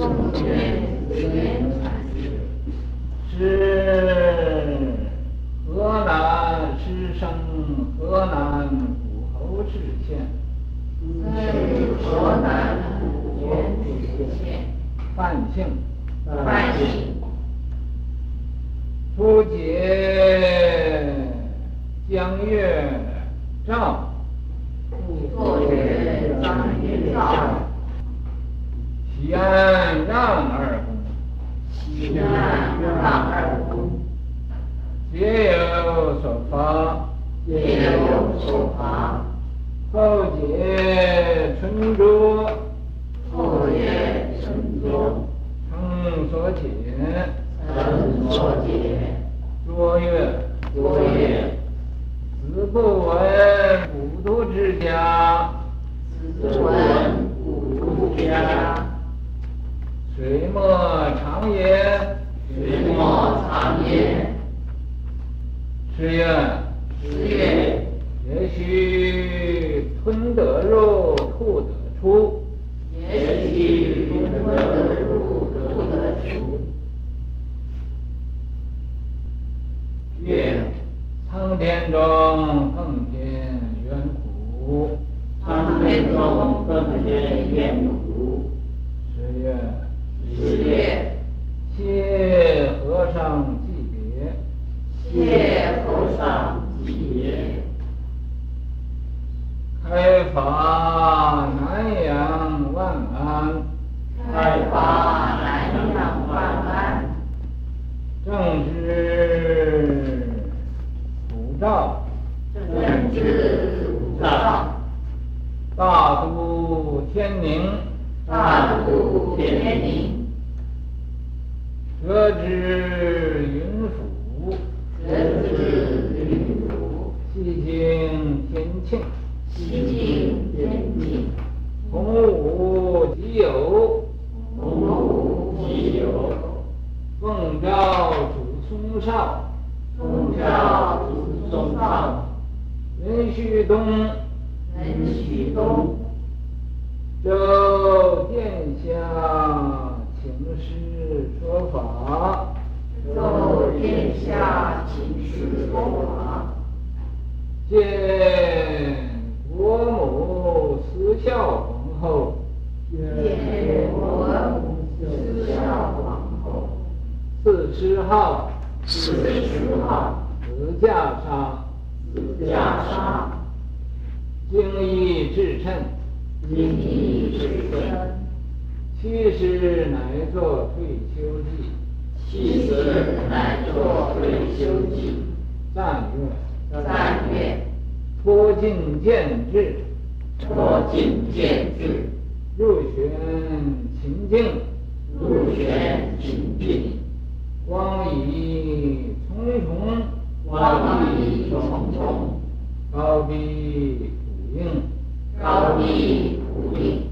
中卷子渊禅师，是河南师生河南武侯市县，是河南武侯市县，范姓，范姓，初解江月照，作月张月照，西安让二公，西二公，皆有所发，皆有所发，后解春拙，后解春拙，曾所解，曾所解，卓越，卓越，子不闻古都之家，子不闻古徒之家，水墨长也，水墨长也，是曰，是曰，也许吞得入，吐得出，也许吞得入，吐得出。月，苍天中更添远苦，苍天中更添远苦。是曰，是曰，谢和尚祭别，谢和尚祭别，开法南阳万安，开法南阳万安，正知普照，正知普照，大都天宁，大都天宁，Yeah. 经衣至称，经衣至称，其时乃作退休记，其时乃作退休记，赞曰，赞曰，脱尽见智，脱尽见智，入玄清净，入玄清净，光矣重重，光矣重重，高壁土映，高壁土映，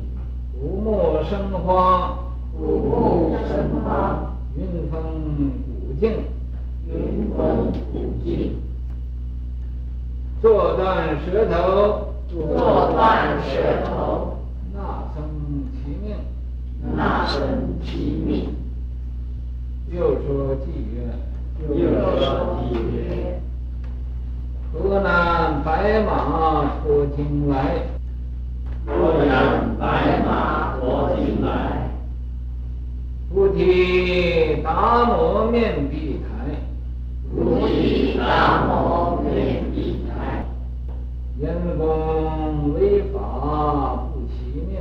古木生花，古木生花，云峰古径，云峰古径，坐断舌头，坐断舌头，那生其命，那生其命。又说偈曰，又说偈曰，河南白马驮金来，河南白马驮金来，菩提达摩面壁台，菩提达摩面壁台，严公为法不其命，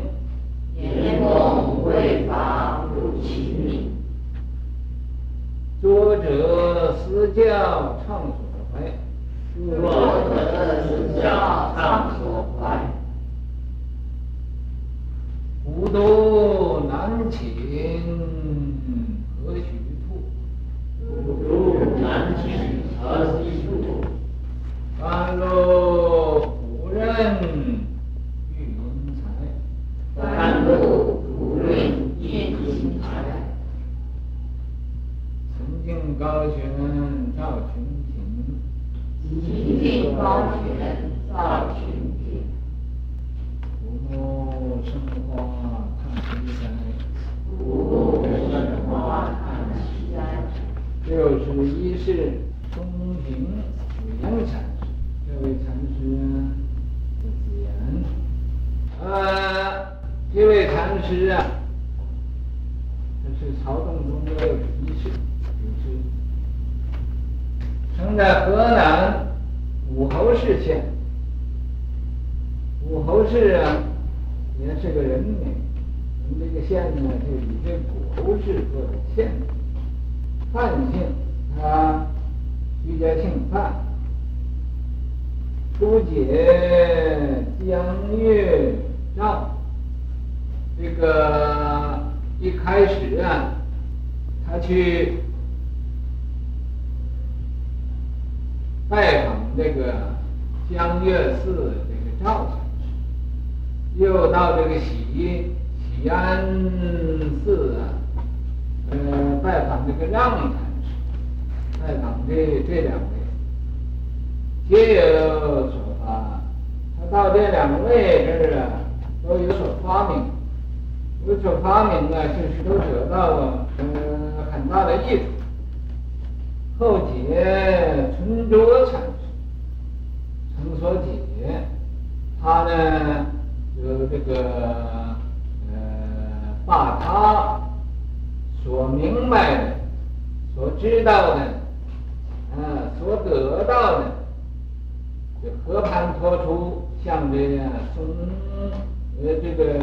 严公为法不其命。作者私教畅所怀，作者思教畅所怀，古都南倾何须吐，古都南倾何须吐，甘露苦润育英才，甘露苦润育英才。曾经高悬照群庭，清净高悬照群庭，古木生花看谁栽，古其是东平紫阳禅师，这位禅师啊，叫紫阳。呃，这位禅师啊，这是曹洞宗的一世祖师，生在河南武侯氏县。武侯氏啊，也是个人名。我们这个县呢，就以这武侯氏做的县。范姓，他徐家姓范。初解江月赵。这个一开始啊，他去拜访那这个江月寺这个赵禅师，又到这个喜喜安寺啊。呃，拜访这个让禅师，拜访这这两位，皆有所发。他到这两位这儿啊，都有所发明，有所发明啊，就是都得到了呃很大的益处。后解存拙禅师，成所解，他呢有这个呃把他。所明白的，所知道的，啊，所得到的，就和盘托出，像这样从呃这个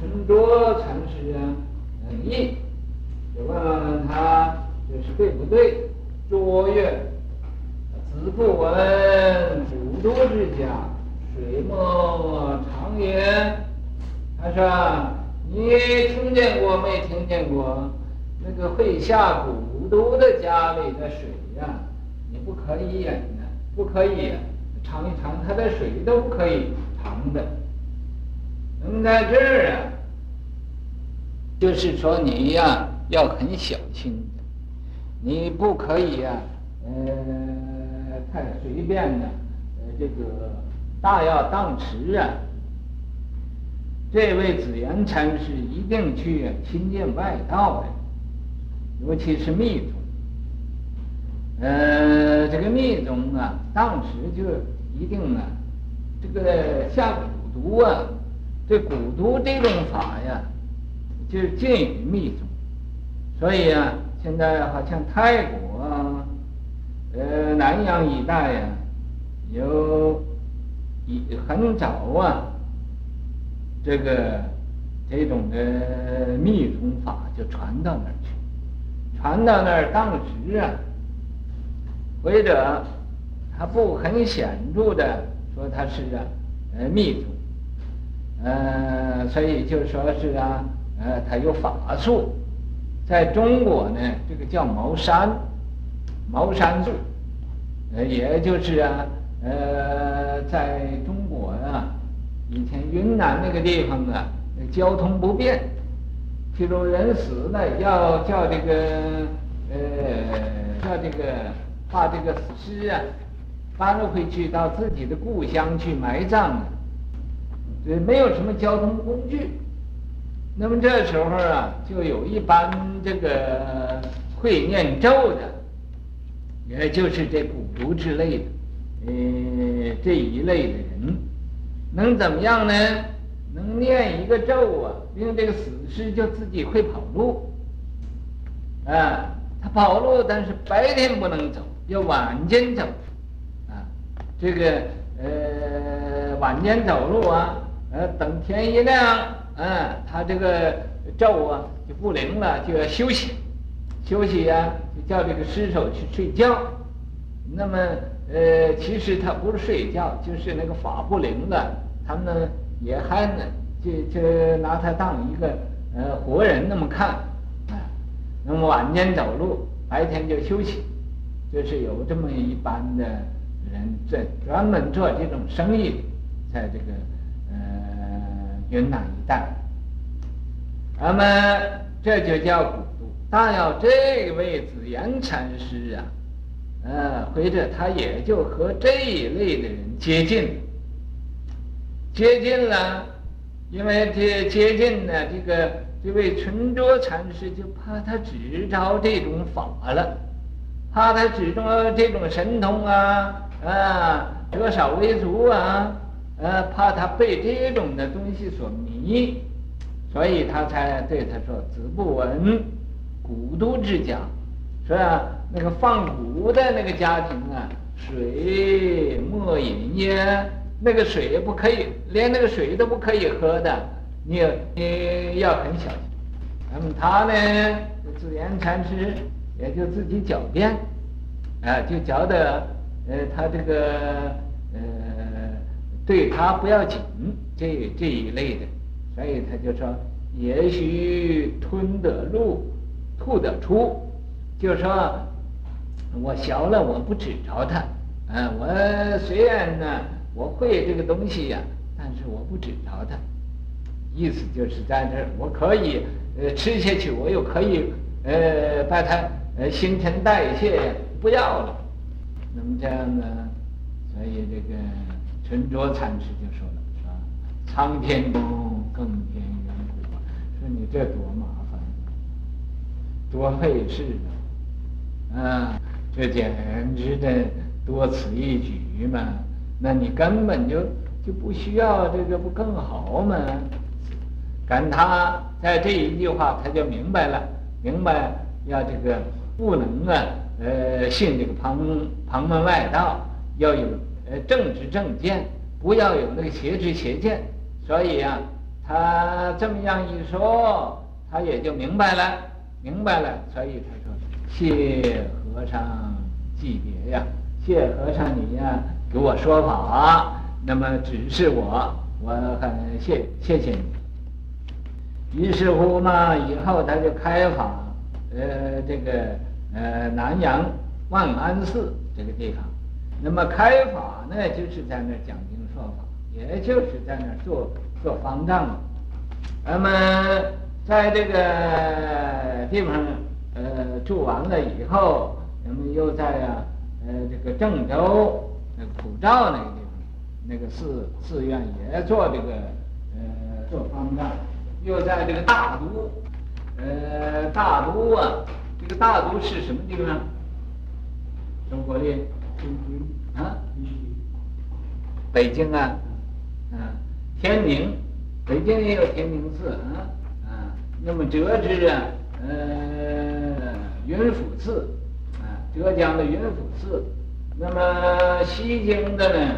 存拙禅师啊，嗯，译，就问问他这是对不对？卓越：子不闻古都之家，水墨长焉。他说。你听见过没？听见过那个会下蛊毒的家里的水呀、你不可以饮的，不可以尝一尝，它的水都不可以尝的。那么在这儿啊，就是说你呀要很小心，你不可以呀，呃，随便的，呃，这个大要当时啊。这位紫元禅师一定去亲近外道的，尤其是密宗。呃，这个密宗啊，当时就一定啊，这个下蛊毒啊，这蛊毒这种法呀，就是近于密宗。所以啊，现在好像泰国，呃，南洋一带呀，有一很早啊。这个这种的密宗法就传到那儿去，传到那儿当时啊，或者他不很显著的说他是啊，呃密宗，呃，所以就说是啊，呃，他有法术，在中国呢，这个叫茅山，茅山术，呃，也就是啊，呃，在中国啊。以前云南那个地方啊，交通不便，譬如人死了，要叫这个呃，叫这个把这个尸啊搬回去到自己的故乡去埋葬，对，没有什么交通工具。那么这时候啊，就有一班这个会念咒的，也就是这蛊毒之类的，呃，这一类的人。能怎么样呢？能念一个咒啊，令这个死尸就自己会跑路。啊，他跑路，但是白天不能走，要晚间走。啊，这个呃晚间走路啊，呃等天一亮，啊，他这个咒啊就不灵了，就要休息，休息呀、就叫这个尸首去睡觉。那么呃，其实他不是睡觉，就是那个法不灵了。他们也还呢，就就拿他当一个呃活人那么看，那么晚间走路，白天就休息，就是有这么一班的人在专门做这种生意，在这个呃云南一带。那么这就叫古但要这位紫阳禅师啊，呃，或者他也就和这一类的人接近。接近了，因为这接近呢，这个这位存拙禅师就怕他只招这种法了，怕他只中这种神通啊啊，折少为足啊，呃，怕他被这种的东西所迷，所以他才对他说：“子不闻古都之家，是吧？那个放蛊的那个家庭啊，水莫饮耶，那个水不可以，连那个水都不可以喝的，你你要很小心。那么他呢，自言禅师。”也就自己狡辩，啊，就觉得，呃，他这个，呃，对他不要紧，这这一类的，所以他就说，也许吞得入，吐得出，就说，我学了，我不指着他，嗯，我虽然呢，我会这个东西呀，但是我不指着他，意思就是在这儿，我可以，呃，吃下去，我又可以，呃，把它。呃，新陈代谢不要了，那么这样呢？所以这个陈卓禅师就说了，是吧？苍天宫，更添缘故，说你这多，多费事啊！啊，这简直的多此一举嘛！那你根本就就不需要这个，不更好吗？感他在这一句话，他就明白了，明白要这个。不能啊，呃，信这个旁旁门外道，要有呃正知正见，不要有那个邪知邪见。所以、啊，他这么样一说，他也就明白了，明白了。所以他说：“谢和尚霁别呀，谢和尚你呀，给我说法，那么指示我，我很谢谢谢你。”于是乎嘛，以后他就开法。呃，这个呃，南阳万安寺这个地方，那么开法呢，就是在那讲经说法，也就是在那做做方丈。那么在这个地方呃住完了以后，人们又在啊呃这个郑州那个普照那个地方，那个寺寺院也做这个呃做方？丈，又在这个大都。呃，大都啊，这个大都是什么地方？中国的天津啊，北京啊，啊，天宁，北京也有天宁寺，啊，那么浙知啊，呃，云浮寺，啊，浙江的云浮寺，那么西京的呢，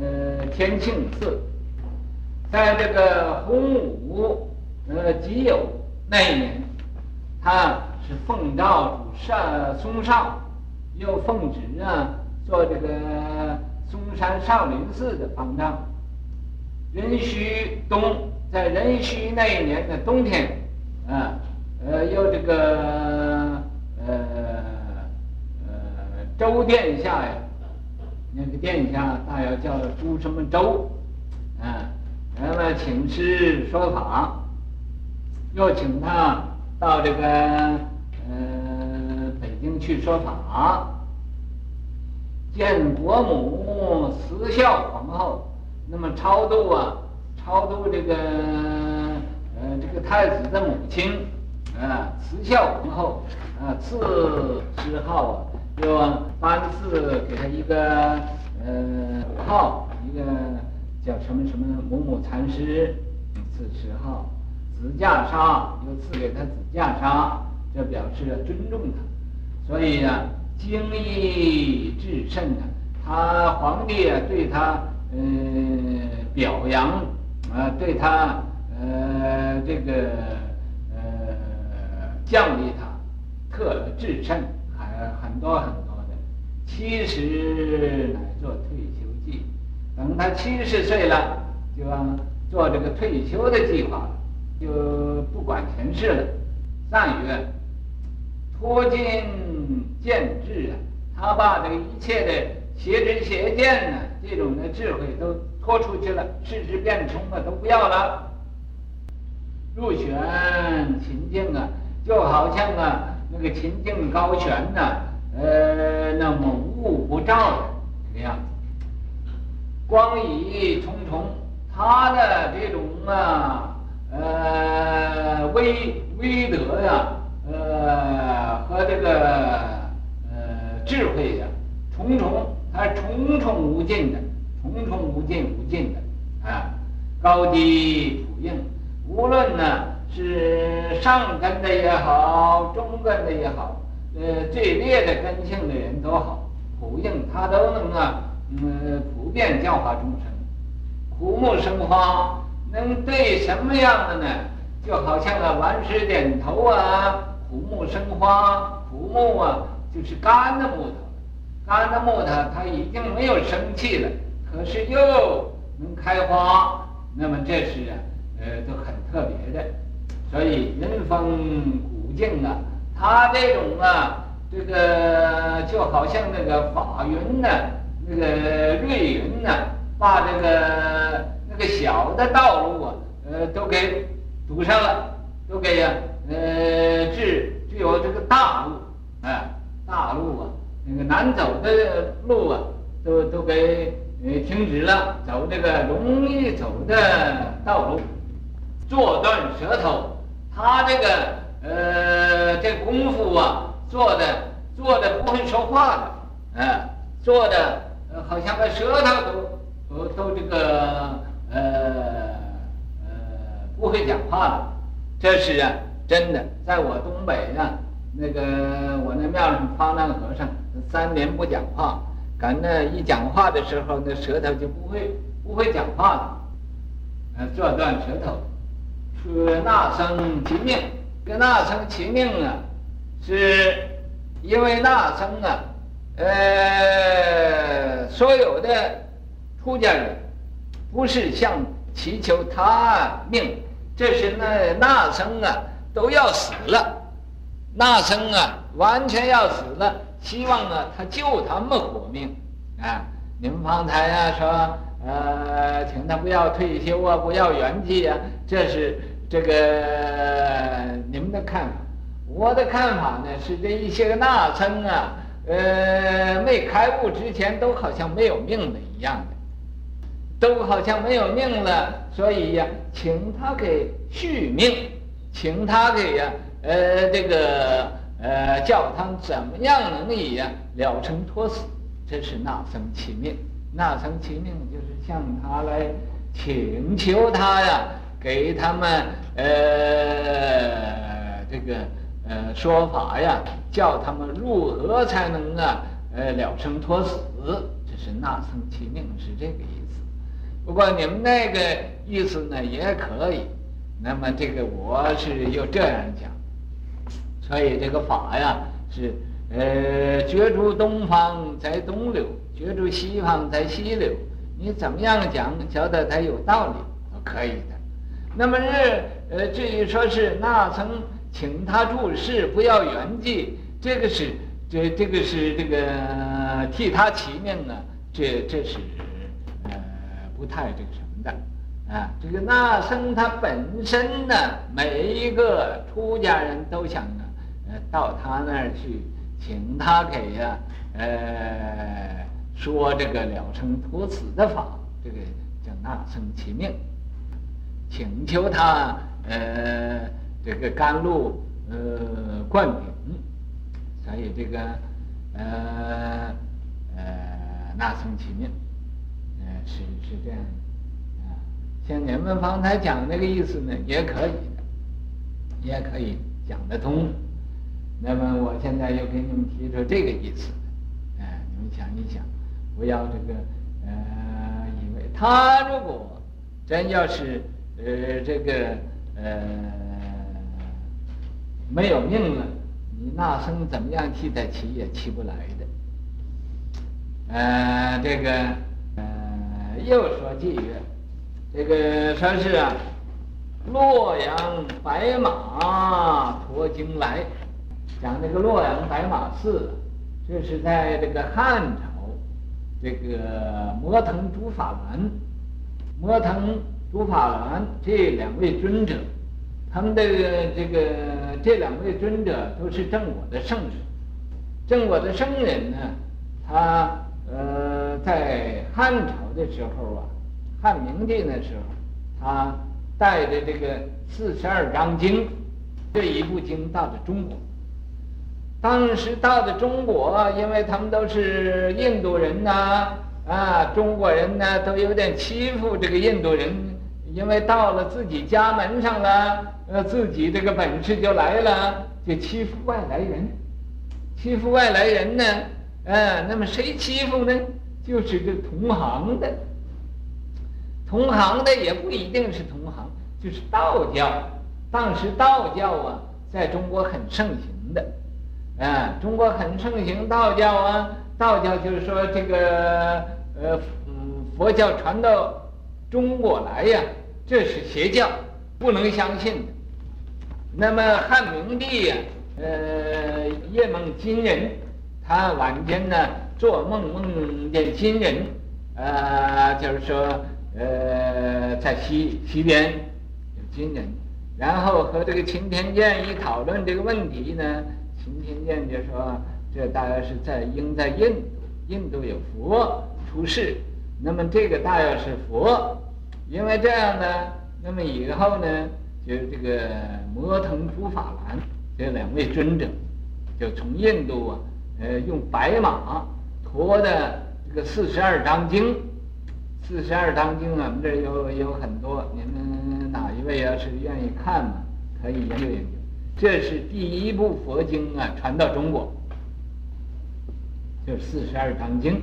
呃，天庆寺，在这个洪武呃己酉那一年。他是奉诏上嵩上，又奉旨啊做这个嵩山少林寺的方丈。壬戌冬，在壬戌那一年的冬天，啊，呃，又这个呃呃周殿下呀，那个殿下大要叫朱什么周，啊，那么请师说法，又请他。到这个呃北京去说法，见国母慈孝皇后，那么超度啊，超度这个这个太子的母亲啊，慈孝皇后啊，赐谥号啊，又颁赐给他一个呃号，一个叫什么什么某某禅师，赐谥号。紫袈裟又赐给他紫袈裟，这表示尊重他。所以呢，敬意至甚啊。他皇帝啊，对他嗯、呃、表扬啊，对他呃这个呃奖励他，特至甚，还很多很多的。七十来做退休计，等他七十岁了，就要做这个退休的计划。就不管闲事了。上曰：“脱尽见智啊，他把这个一切的邪知邪见呢，这种的智慧都脱出去了，世事变通了，都不要了。入玄秦境啊，就好像啊那个秦境高悬呐、呃，那猛雾不照的这个样子，光影重重，他的这种啊。”呃，威威德呀，呃，和这个呃智慧呀，重重，它重重无尽的，重重无尽无尽的啊，高低普应，无论呢是上根的也好，中根的也好，呃，最劣的根性的人都好，普应他都能啊，嗯，普遍教化众生。枯木生花，能对什么样的呢？就好像啊，顽石点头啊，枯木生花，枯木啊，就是干的木头，干的木头它已经没有生气了，可是又能开花，那么这是啊，呃，都很特别的。所以云峰古径啊，它这种啊，这个就好像那个法云呢，那个瑞云呢。把这个那个小的道路啊，呃，都给堵上了，都给呀，呃，只只有这个大路，啊，大路啊，那个难走的路啊，都都给呃停止了，走这个容易走的道路，做断舌头，他这个呃这功夫啊，做的做的不会说话的，啊，做的好像个舌头都。都都这个呃呃不会讲话了，这是啊真的。在我东北呢，那个我那庙上方丈和尚三年不讲话，赶那一讲话的时候，那舌头就不会不会讲话了。呃，做断舌头，说那僧其命，跟那僧其命啊，是因为那僧啊，呃，所有的。出家人不是向祈求他命，这是那那僧啊都要死了，那僧啊完全要死了，希望啊他救他们活命啊。你们方才啊说呃，请他不要退休啊，不要圆寂啊，这是这个你们的看法。我的看法呢是这一些个那僧啊，呃，没开悟之前都好像没有命的一样的。都好像没有命了，所以呀，请他给续命，请他给呀，呃，这个呃，叫他怎么样能以呀了生脱死，这是那僧祈命。那僧祈命就是向他来请求他呀，给他们呃这个呃说法呀，叫他们如何才能啊呃了生脱死，这是那僧其命，是这个意思。不过你们那个意思呢也可以，那么这个我是又这样讲，所以这个法呀是呃觉诸东方在东流，觉诸西方在西流，你怎么样讲，觉得它有道理可以的。那么日呃至于说是那曾请他住世不要圆寂，这个是这这个是这个替他祈命啊，这这是呃。不太这个什么的，啊，这个那僧他本身呢，每一个出家人都想呢，呃，到他那儿去，请他给呀，呃，说这个了生脱死的法，这个叫那僧祈命，请求他，呃，这个甘露，呃，灌顶，所以这个，呃，呃，那僧祈命。呃是是这样的，啊，像你们方才讲那个意思呢，也可以，也可以讲得通。那么我现在又给你们提出这个意思，哎，你们想一想，不要这个呃，以为他如果真要是呃这个呃没有命了，你那僧怎么样替他起也祈不来的，呃，这个呃。又说偈曰，这个说是啊，洛阳白马驮经来，讲这个洛阳白马寺，这是在这个汉朝，这个摩腾竺法门，摩腾竺法鸾这两位尊者，他们的这个这两位尊者都是正果的圣人，正果的圣人呢，他。呃，在汉朝的时候啊，汉明帝那时候，他带着这个四十二章经这一部经到了中国，当时到了中国，因为他们都是印度人呐，啊，中国人呢都有点欺负这个印度人，因为到了自己家门上了，呃，自己这个本事就来了，就欺负外来人，欺负外来人呢，呃，那么谁欺负呢？就是这同行的，同行的也不一定是同行，就是道教。当时道教啊，在中国很盛行的。啊，中国很盛行道教啊，道教就是说这个呃，嗯，佛教传到中国来呀，这是邪教，不能相信。那么汉明帝呀，呃，夜梦金人，他晚间呢做梦梦见金人，呃，就是说呃，在西西边有金人，然后和这个钦天监一讨论这个问题呢。钦天监就说：“这大约是在应在印度，印度有佛出世，那么这个大约是佛，因为这样呢，那么以后呢，就这个摩腾珠法兰这两位尊者，就从印度啊，呃，用白马驮的这个四十二章经，四十二章经啊，我们这有有很多，你们哪一位要是愿意看嘛，可以研究研究。”这是第一部佛经啊，传到中国，就是四十二章经。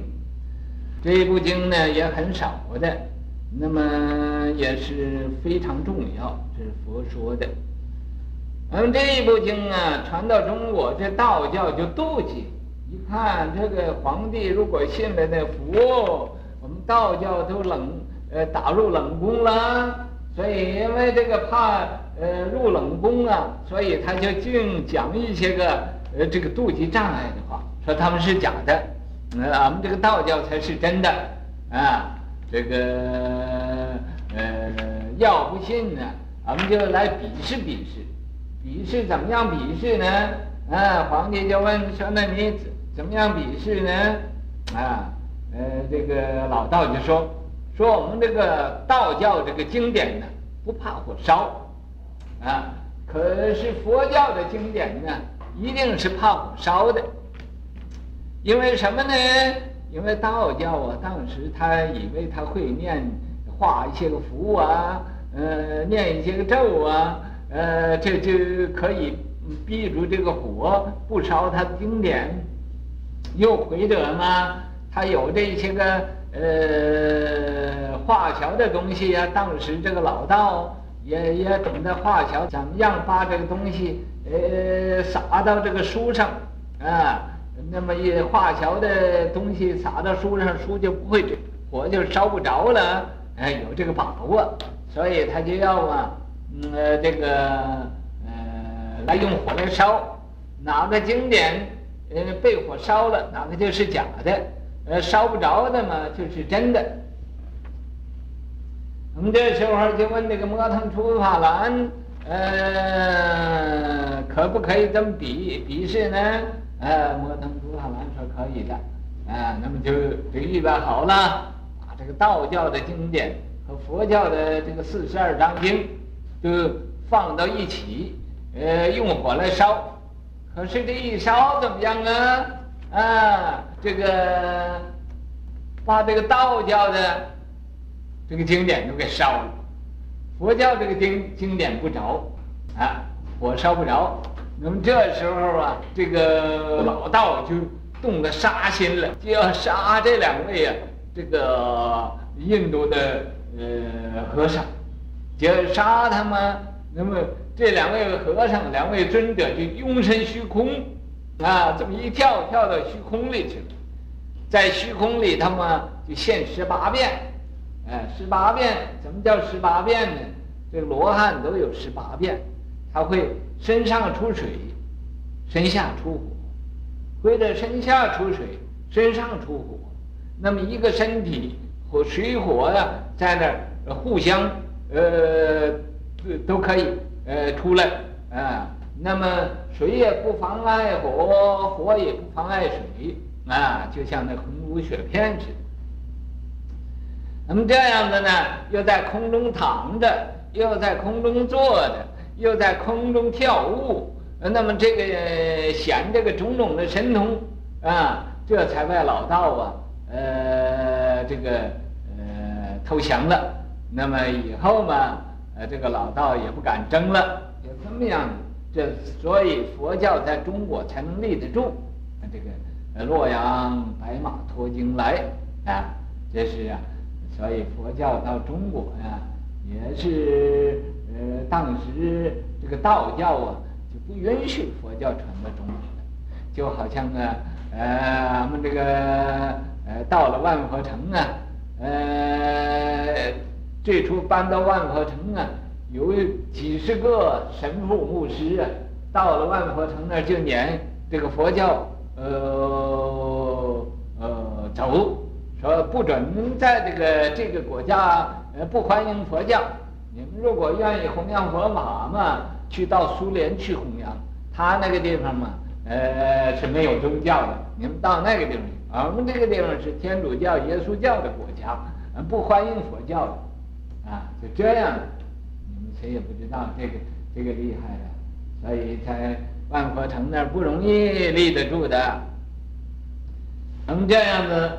这一部经呢也很少的，那么也是非常重要，这是佛说的。那么这一部经啊传到中国，这道教就妒忌，一看这个皇帝如果信了那佛，我们道教都冷呃打入冷宫了，所以因为这个怕。呃，入冷宫啊，所以他就净讲一些个呃这个妒忌障碍的话，说他们是假的，呃，俺们这个道教才是真的啊。这个呃，要不信呢，俺们就来比试比试，比试怎么样比试呢？啊，皇帝就问说：“那你怎怎么样比试呢？”啊，呃，这个老道就说：“说我们这个道教这个经典呢，不怕火烧。”啊，可是佛教的经典呢，一定是怕火烧的。因为什么呢？因为道教啊，当时他以为他会念画一些个符啊，呃，念一些个咒啊，呃，这就可以避住这个火不烧他的经典。又或者嘛，他有这些个呃华侨的东西啊，当时这个老道。也也懂得华侨怎么样把这个东西呃撒到这个书上啊，那么一化桥的东西撒到书上，书就不会火就烧不着了，哎，有这个把握，所以他就要啊，呃，这个呃来用火来烧，哪个经典呃被火烧了，哪个就是假的，呃，烧不着的嘛就是真的。我们这时候就问那个摩腾珠法兰，呃，可不可以这么比比试呢？呃，摩腾珠法兰说可以的，啊，那么就就预备好了，把这个道教的经典和佛教的这个四十二章经都放到一起，呃，用火来烧。可是这一烧怎么样啊？啊，这个把这个道教的。这个经典都给烧了，佛教这个经经典不着，啊，火烧不着。那么这时候啊，这个老道就动了杀心了，就要杀这两位啊，这个印度的呃和尚，就要杀他们。那么这两位和尚，两位尊者就拥身虚空，啊，这么一跳跳到虚空里去了，在虚空里他们就现十八变。哎，十八变，怎么叫十八变呢？这罗汉都有十八变，他会身上出水，身下出火，或者身下出水，身上出火。那么一个身体和水火呀，在那儿互相呃都可以呃出来啊。那么水也不妨碍火，火也不妨碍水啊，就像那红如雪片似的。那么这样子呢，又在空中躺着，又在空中坐着，又在空中跳舞，那么这个显这个种种的神通啊，这才怪老道啊，呃，这个呃投降了。那么以后嘛，呃，这个老道也不敢争了，就这么样。这所以佛教在中国才能立得住。这个洛阳白马驮经来啊，这是啊，所以佛教到中国呀，也是呃，当时这个道教啊就。不允许佛教传到中国的，就好像啊，呃，俺们这个呃，到了万佛城啊，呃，最初搬到万佛城啊，有几十个神父牧师啊，到了万佛城那儿就撵这个佛教，呃呃走，说不准在这个这个国家呃不欢迎佛教，你们如果愿意弘扬佛法嘛。去到苏联去弘扬，他那个地方嘛，呃是没有宗教的。你们到那个地方去，我们这个地方是天主教、耶稣教的国家，不欢迎佛教的，啊，就这样，你们谁也不知道这个这个厉害的，所以在万佛城那儿不容易立得住的。能这样子，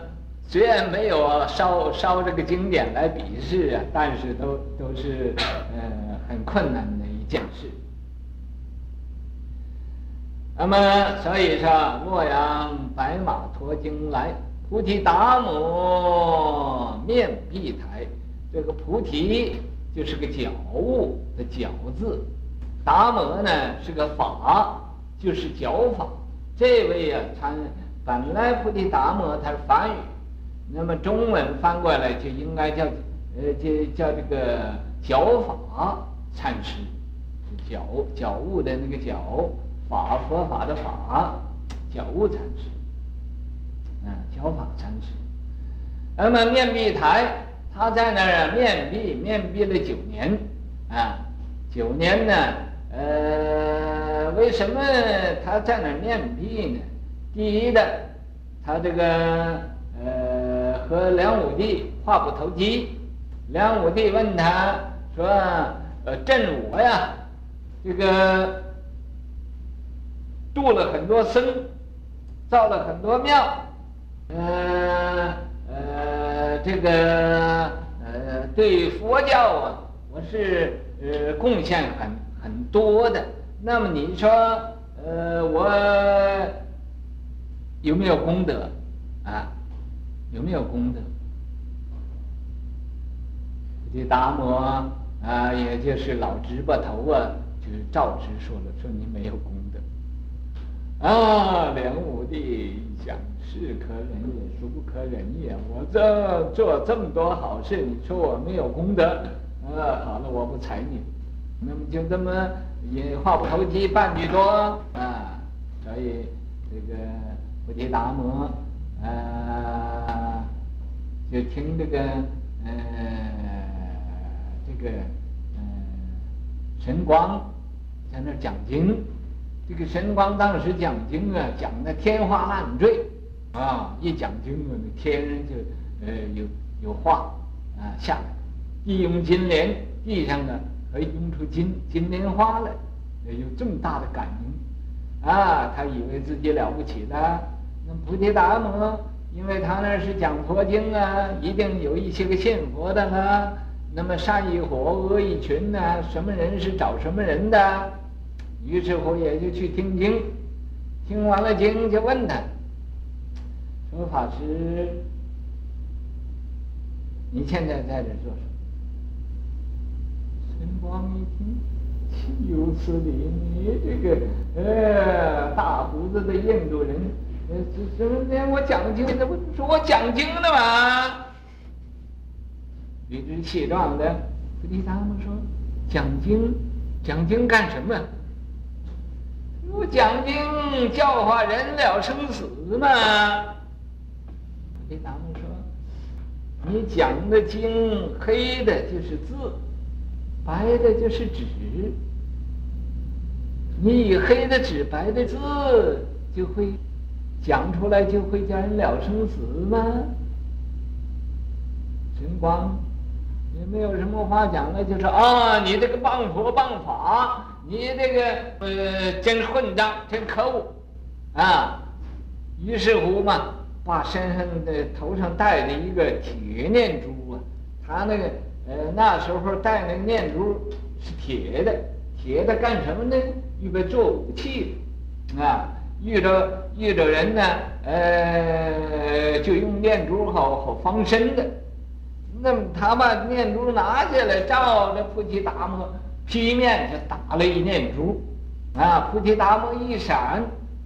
虽然没有烧烧这个经典来比试啊，但是都都是呃很困难的一件事。那么，所以说，洛阳白马驮经来，菩提达摩面壁台。这个菩提就是个脚悟的脚字，达摩呢是个法，就是觉法。这位呀、啊，他本来菩提达摩他是梵语，那么中文翻过来就应该叫呃，就叫这个觉法禅师，脚脚悟的那个脚。法佛法的法，脚悟禅师，啊，觉法禅师。那么面壁台，他在那儿面壁，面壁了九年，啊，九年呢，呃，为什么他在那儿面壁呢？第一的，他这个和梁武帝话不投机，梁武帝问他说，呃，朕我呀，这个。度了很多僧，造了很多庙，呃呃，这个呃对佛教啊，我是呃贡献很很多的。那么你说，呃，我有没有功德啊？有没有功德？这达摩啊，也就是老直巴头啊，就是照直说了，说你没有功德。啊，梁武帝一想，是可忍也，孰不可忍也？我这做这么多好事，你说我没有功德？啊，好了，我不睬你。那么就这么也话不投机半句多啊，所以这个菩提达摩呃，就听这个呃这个呃神光在那讲经。这个神光当时讲经啊，讲的天花乱坠，啊，一讲经啊，天上就呃有有花啊下来，地涌金莲，地上呢可以涌出金金莲花来，有这么大的感应，啊，他以为自己了不起的，菩提达摩，因为他那是讲佛经啊，一定有一些个信佛的呢，那么善一伙，恶一群呢，什么人是找什么人的。于是乎也就去听经，听完了经就问他，说法师，你现在在这做什么？神光一听，岂有此理！你这个呃大胡子的印度人，什么连？我讲经的，不说我讲经的吗？理直气壮的菩提达摩说：“讲经，讲经干什么？”不讲经教化人了生死吗？菩提达摩说：“你讲的经黑的就是字，白的就是纸。你以黑的纸、白的字，就会讲出来，就会叫人了生死吗？”神光也没有什么话讲了，就说：“啊，你这个谤佛谤法。”你这个呃真混账，真可恶啊！于是乎嘛，把身上的头上戴的一个铁念珠啊，他那个呃那时候戴那个念珠是铁的，铁的干什么呢？预备做武器啊！遇着遇着人呢，呃，就用念珠好好防身的。那么他把念珠拿下来，照着菩提达摩劈面就打了一念珠，啊，菩提达摩一闪，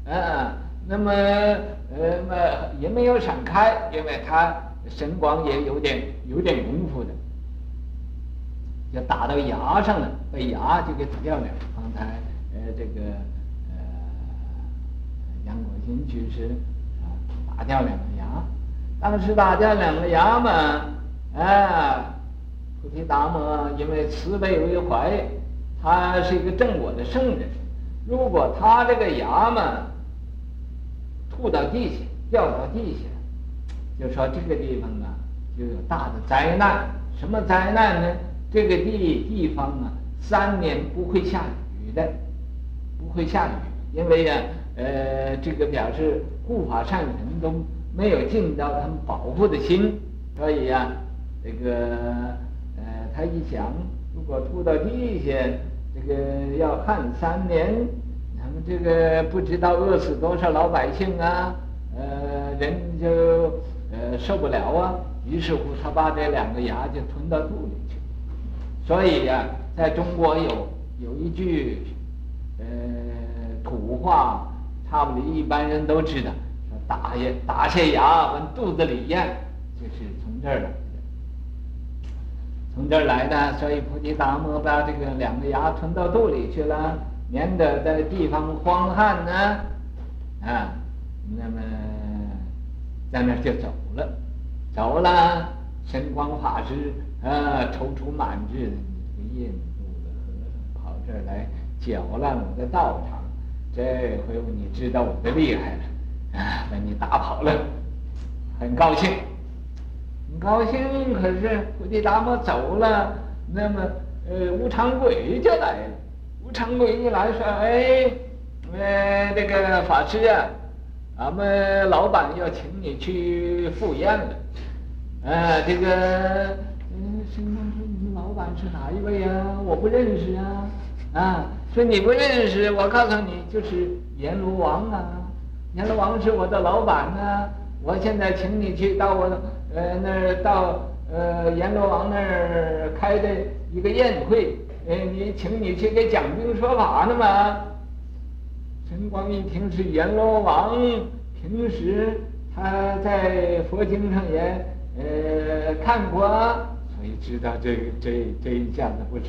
啊，那么呃么也没有闪开，因为他神光也有点有点功夫的，就打到牙上了，把牙就给打掉了。刚才呃这个。杨果心居士啊，打掉两个牙，当时打掉两个牙嘛，啊，菩提达摩因为慈悲为怀，他是一个正果的圣人，如果他这个牙嘛吐到地下，掉到地下，就说这个地方啊就有大的灾难，什么灾难呢？这个地地方啊三年不会下雨的，不会下雨，因为呀、呃，这个表示护法善神都没有尽到他们保护的心，所以呀、啊，这个呃，他一想，如果吐到地下，这个要旱三年，他们这个不知道饿死多少老百姓啊，呃，人就呃受不了啊。于是乎，他把这两个牙就吞到肚里去。所以呀、在中国有有一句呃土话。差不多一般人都知道，说打下打下牙往肚子里咽，就是从这儿来的。从这儿来的，所以菩提达摩把这个两个牙吞到肚里去了，免得在地方荒旱呢，啊，那么在那儿就走了，走了，神光法师啊，踌躇满志的，你这个印度的和尚跑这儿来搅乱我的道场。这回你知道我的厉害了，啊，把你打跑了，很高兴，很高兴。可是菩提达摩走了，那么呃，无常鬼就来了。无常鬼一来说：“哎，呃，这个法师啊，俺们老板要请你去赴宴了。啊，这个，嗯，神光说你们老板是哪一位呀？我不认识啊，啊。”说你不认识，我告诉你，就是阎罗王啊！阎罗王是我的老板啊！我现在请你去到我呃那儿到呃阎罗王那儿开的一个宴会，呃你请你去给讲经说法呢嘛。陈光一听是阎罗王，平时他在佛经上也呃看过，所以知道这个这这一下子不是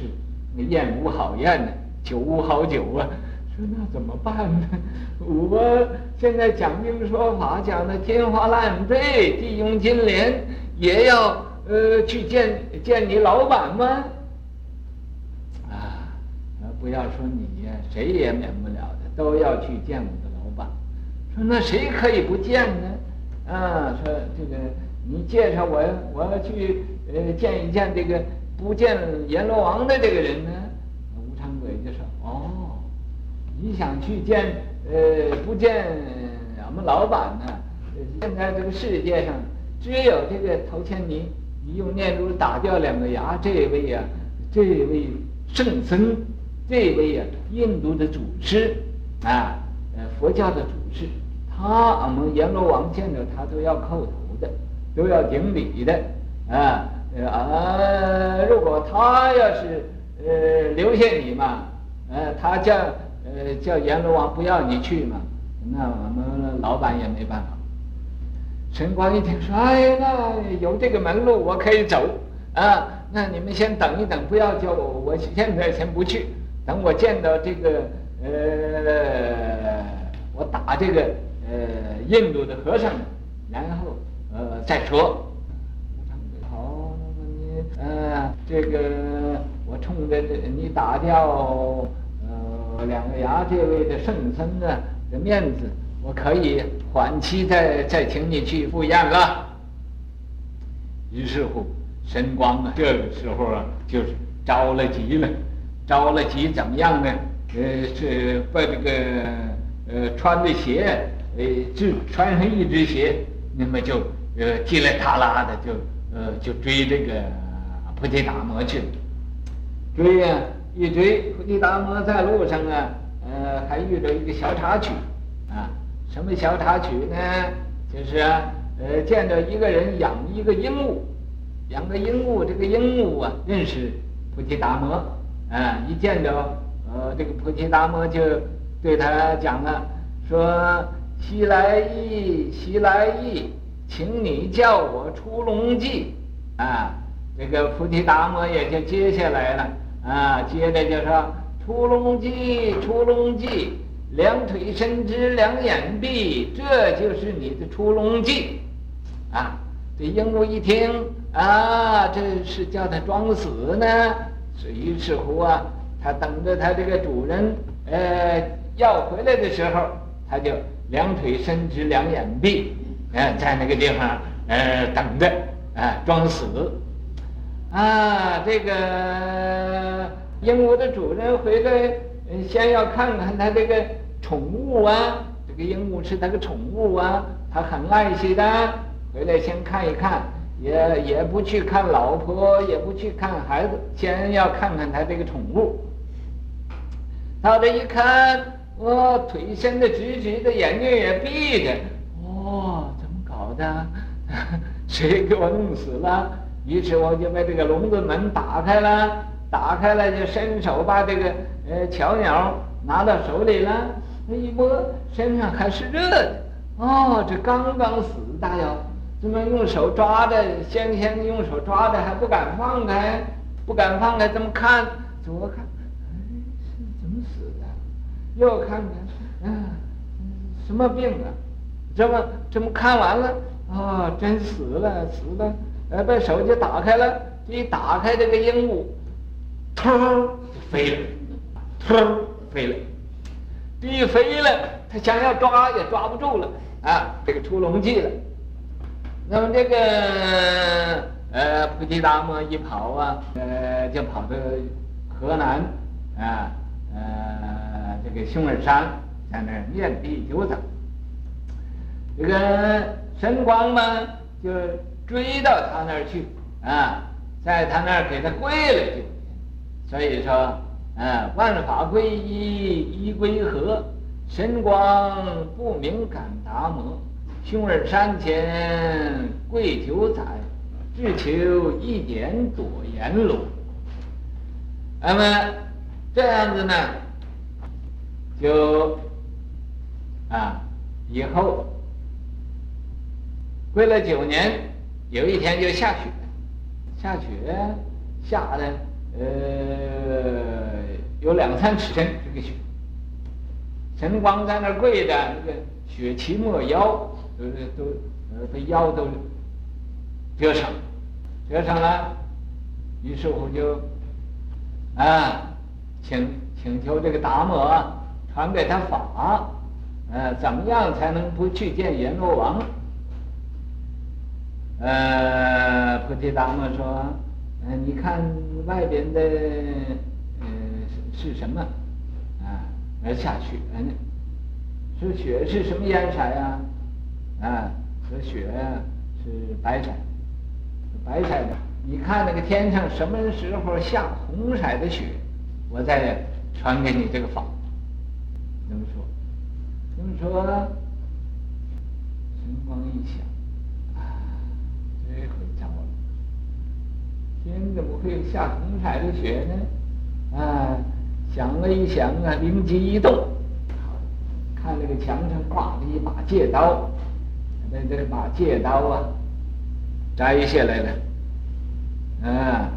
那宴无好宴呢。酒无好酒啊！说那怎么办呢？我现在讲经说法讲的天花乱坠、地涌金莲，也要呃去见见你老板吗？啊，不要说你呀，谁也免不了的，都要去见我的老板。说那谁可以不见呢？啊，说这个你介绍我，我要去呃见一见这个不见阎罗王的这个人呢？你想去见，呃，不见俺们老板呢？现在这个世界上，只有这个头前你你用念珠打掉两个牙，这位呀、啊，这位圣僧，这位呀、啊，印度的祖师，啊，呃，佛教的祖师，他俺们阎罗王见着他都要叩头的，都要顶礼的，啊，啊，如果他要是呃留下你嘛，呃，他叫。呃，叫阎罗王不要你去嘛，那我们老板也没办法。神光一听说，哎，那有这个门路，我可以走啊。那你们先等一等，不要叫我，我现在先不去，等我见到这个呃，我打这个呃印度的和尚，然后呃再说。好，那么你呃这个我冲着你打掉。我两个牙这位的圣僧呢的面子，我可以缓期再再请你去赴宴了。于是乎，神光啊，这个时候啊，就是着了急了，着了急怎么样呢？呃，是把这个呃穿的鞋，呃，就穿上一只鞋，那么就呃叽里踏啦的就呃就追这个菩提达摩去了，追呀、一追菩提达摩在路上啊，呃，还遇到一个小插曲，啊，什么小插曲呢？就是，呃，见着一个人养一个鹦鹉，养个鹦鹉，这个鹦鹉啊认识菩提达摩，啊，一见着。呃，这个菩提达摩就对他讲了，说：“西来意，西来意，请你叫我出龙记。”啊，这个菩提达摩也就接下来了，啊，接着就说：“出龙记，出龙记，两腿伸直，两眼闭，这就是你的出龙记。”啊，这鹦鹉一听，啊，这是叫他装死呢，是于是乎啊。他等着他这个主人，呃，要回来的时候，他就两腿伸直，两眼闭，呃，在那个地方，呃，等着，啊、装死。啊，这个鹦鹉的主人回来，先要看看他这个宠物啊，这个鹦鹉是他的宠物啊，他很爱惜的，回来先看一看，也也不去看老婆，也不去看孩子，先要看看他这个宠物。到这一看，我腿伸得直直的，眼睛也闭着。哦，怎么搞的？谁给我弄死了？于是我就把这个笼子门打开了，打开了就伸手把这个呃小鸟拿到手里了。那一摸，身上还是热的。哦，这刚刚死大妖，怎么用手抓着？先先用手抓着，还不敢放开，不敢放开，这么看，左看。哎，是怎么死的？右看看，啊，什么病啊？这么这么看完了，啊、真死了，死了！哎，把手就打开了，一打开这个鹦鹉，突就飞了，突飞了，一飞了，他想要抓也抓不住了，啊，这个出龙记了。那么这个呃菩提达摩一跑啊，呃，就跑到河南，啊，呃。这个熊儿山在那儿面壁九等，这个神光嘛就追到他那儿去啊，在他那儿给他跪了九年，所以说啊，万法归一，一归合，神光不明感达摩，熊儿山前跪九载，只求一点多言罗。那么这样子呢？就啊，以后跪了九年，有一天就下雪，下雪下的呃有两三尺深这个雪，神光在那儿跪着，那个雪齐没腰，都都呃把腰都折上，折上了，于是乎就啊请请求这个达摩。传给他法，呃，怎么样才能不去见阎罗王？呃，菩提达摩说，呃，你看外边的，呃，是是什么？啊，而下雪呢？说雪是什么颜色呀？啊，说雪是白色，白色的。你看那个天上什么时候下红色的雪，我再传给你这个法。那么说？那么说呢？神光一响，啊，这回糟了！天怎么会下红彩的雪呢？啊，想了一想啊，灵机一动，看那个墙上挂着一把戒刀，那这把戒刀啊，摘下来了，啊，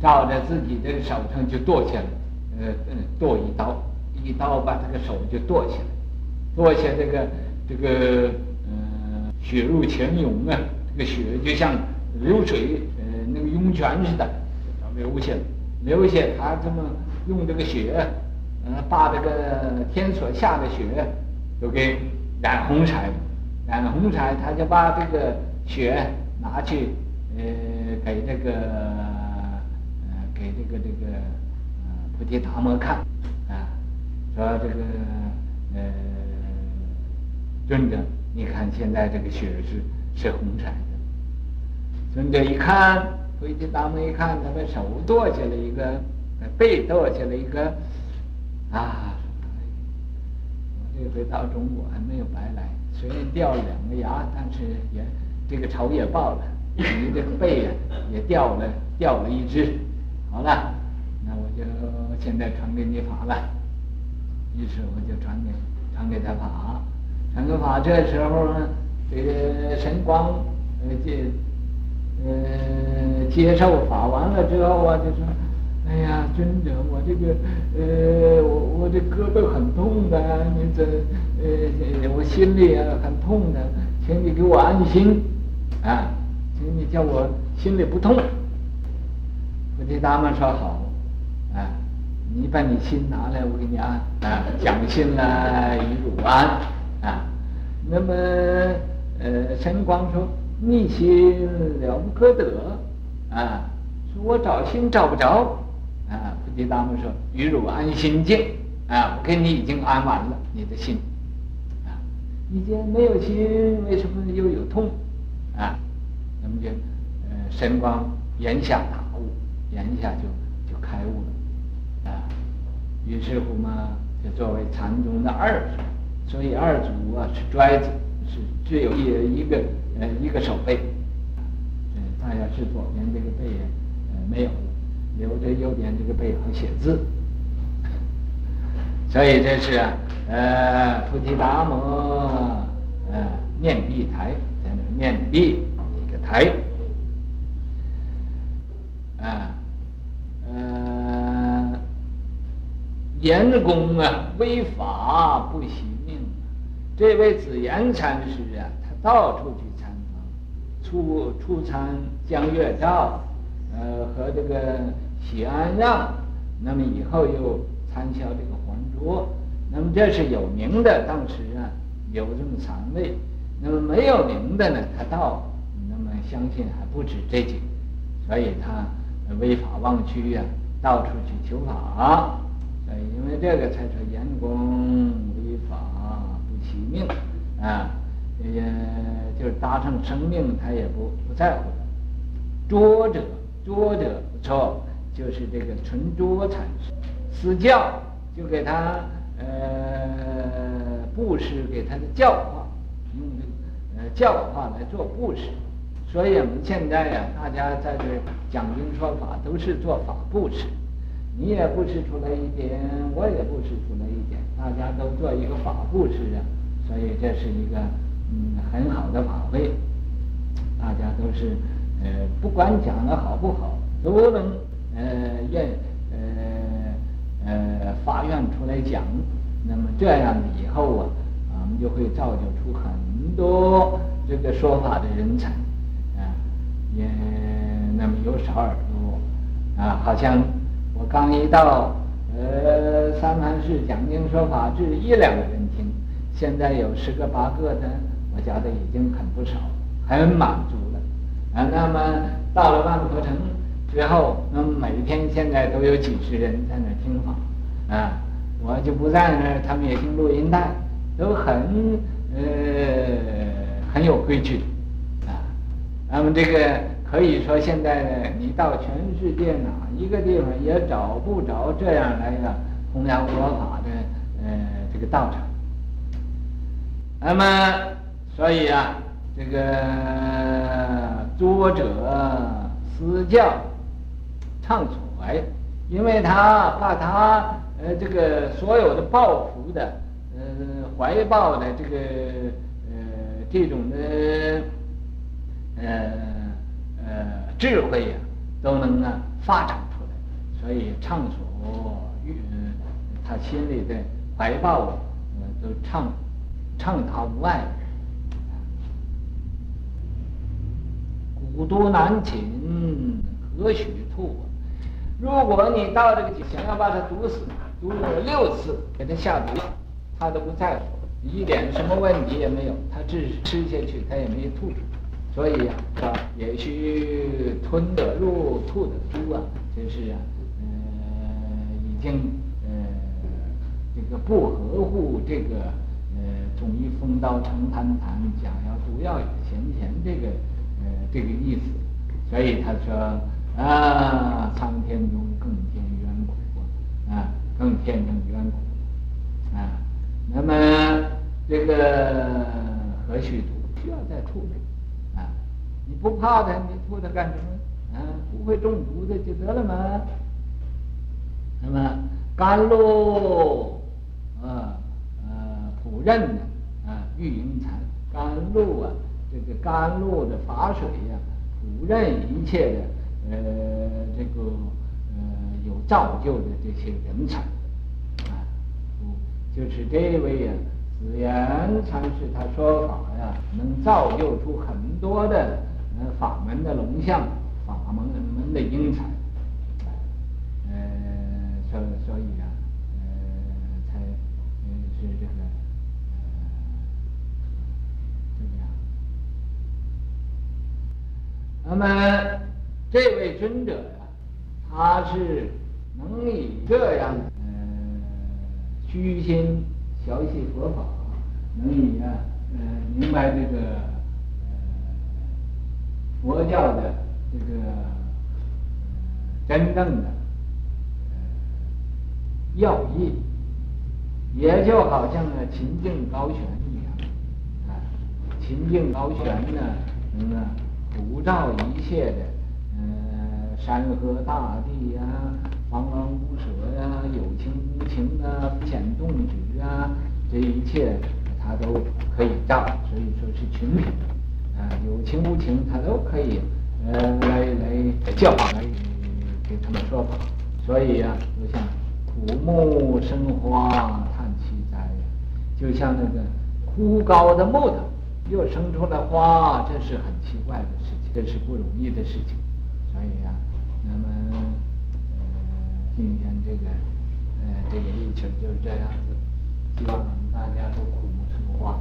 照着自己的手上就剁下来。呃呃，剁一刀，一刀把这个手就剁下来，剁下这个这个呃血肉泉涌啊，这个血就像流水呃那个涌泉似的，流下来，流下他这么用这个血，呃把这个天所下的雪都给染红彩，染红彩，他就把这个血拿去呃给这个呃给这个这个。菩提达摩看，啊，说这个呃，尊者，你看现在这个血是是红色的。尊者一看，菩提达摩一看，他的手剁下了一个，背剁下了一个，啊，我这回到中国还没有白来，虽然掉了两个牙，但是也这个仇也报了，你这个背啊也掉了掉了一只，好了。那我就现在传给你法了，于是我就传给传给他法，传给法。这时候呢，这个神光呃这呃接受法完了之后啊，就说：“哎呀，尊者，我这个呃我我这胳膊很痛的，你这呃我心里啊很痛的，请你给我安心啊，请你叫我心里不痛。”菩提达摩说好。啊，你把你心拿来，我给你安啊，讲心来与汝安啊。那么呃，神光说逆心了不可得啊，说我找心找不着啊。菩提达摩说与汝安心静啊，我给你已经安完了你的心啊。你既然没有心，为什么又有痛啊？那么就呃，神光言下大悟，言下就就开悟了。啊于是乎嘛，就作为禅宗的二祖，所以二祖啊是拽子，是只有一一个呃一个手背，嗯，大家是左边这个背呃没有了，留着右边这个背好写字，所以这是啊呃菩提达摩呃念壁台在那面壁一个台。啊，呃严公啊，为法不惜命。这位紫岩禅师啊，他到处去，出出参江月照，呃，和这个喜安让，那么以后又参销这个黄卓，那么这是有名的，当时啊有这么三位，那么没有名的呢，他到，那么相信还不止这几个，所以他为法忘躯啊，到处去求法。因为这个才说严公为法不惜命啊，也就是达成生命，他也不不在乎。拙者，拙者不错，就是这个纯拙禅师，私教就给他呃布施，给他的教化，用这个呃教化来做布施。所以我们现在呀、大家在这讲经说法，都是做法布施。你也布施出来一点，我也布施出来一点，大家都做一个法布施啊，所以这是一个嗯很好的法会，大家都是呃不管讲的好不好，都能呃愿呃呃发愿出来讲，那么这样以后啊，我们就会造就出很多这个说法的人才啊，也那么有少耳朵啊，好像。我刚一到，呃，三藩市讲经说法，只一两个人听，现在有十个八个的，我觉得已经很不少，很满足了。啊，那么到了万佛城之后，那么每天现在都有几十人在那听法，啊，我就不在那儿，他们也听录音带，都很呃很有规矩，啊，那么这个。可以说，现在呢，你到全世界哪一个地方也找不着这样来个弘扬佛法的呃这个道场。那么，所以啊，这个作者私教畅所怀，因为他把他呃这个所有的抱负的呃怀抱的这个呃这种的呃。呃，智慧呀、都能呢发展出来，所以畅所欲，他心里的怀抱啊，呃，都畅畅达无碍。古都难勤，何须吐？如果你到这个想要把它毒死，毒了六次，给他下毒，他都不在乎，一点什么问题也没有，他只是吃下去，他也没吐。所以呀，啊，也许吞得入、吐得出啊，就是啊，呃，已经呃这个不合乎这个呃总以风刀成坛坛，假药毒药也闲闲这个这个意思。所以他说啊，苍天中更添冤苦啊，更添上冤苦啊。那么这个何须毒？需要再吐的啊？你不怕他，你吐它干什么？啊，不会中毒的就得了吗？那么甘露啊呃普任的啊玉英禅甘露啊，这个甘露的法水呀、不认一切的呃这个呃有造就的这些人才啊，就是这位呀，紫岩禅师他说法呀，能造就出很多的呃法门的龙象，法门门的英才，那么这位尊者呀，他是能以这样呃虚心学习佛法，能以啊呃明白这个佛教的这个真正的要义，也就好像呢秦净高悬一样啊，秦净高悬呢，嗯啊。普照一切的，呃，山河大地呀，茫茫无舍呀，有情无情啊，浮潜动止啊，这一切他都可以照，所以说是群体，啊，有情无情他都可以，呃，来来教来给他们说法，所以呀、就像枯木生花，叹其哉，就像那个枯槁的木头。又生出了花，这是很奇怪的事，这是不容易的事情，所以啊，那么呃，今天这个呃，这个疫情就是这样子，希望大家都苦中生花。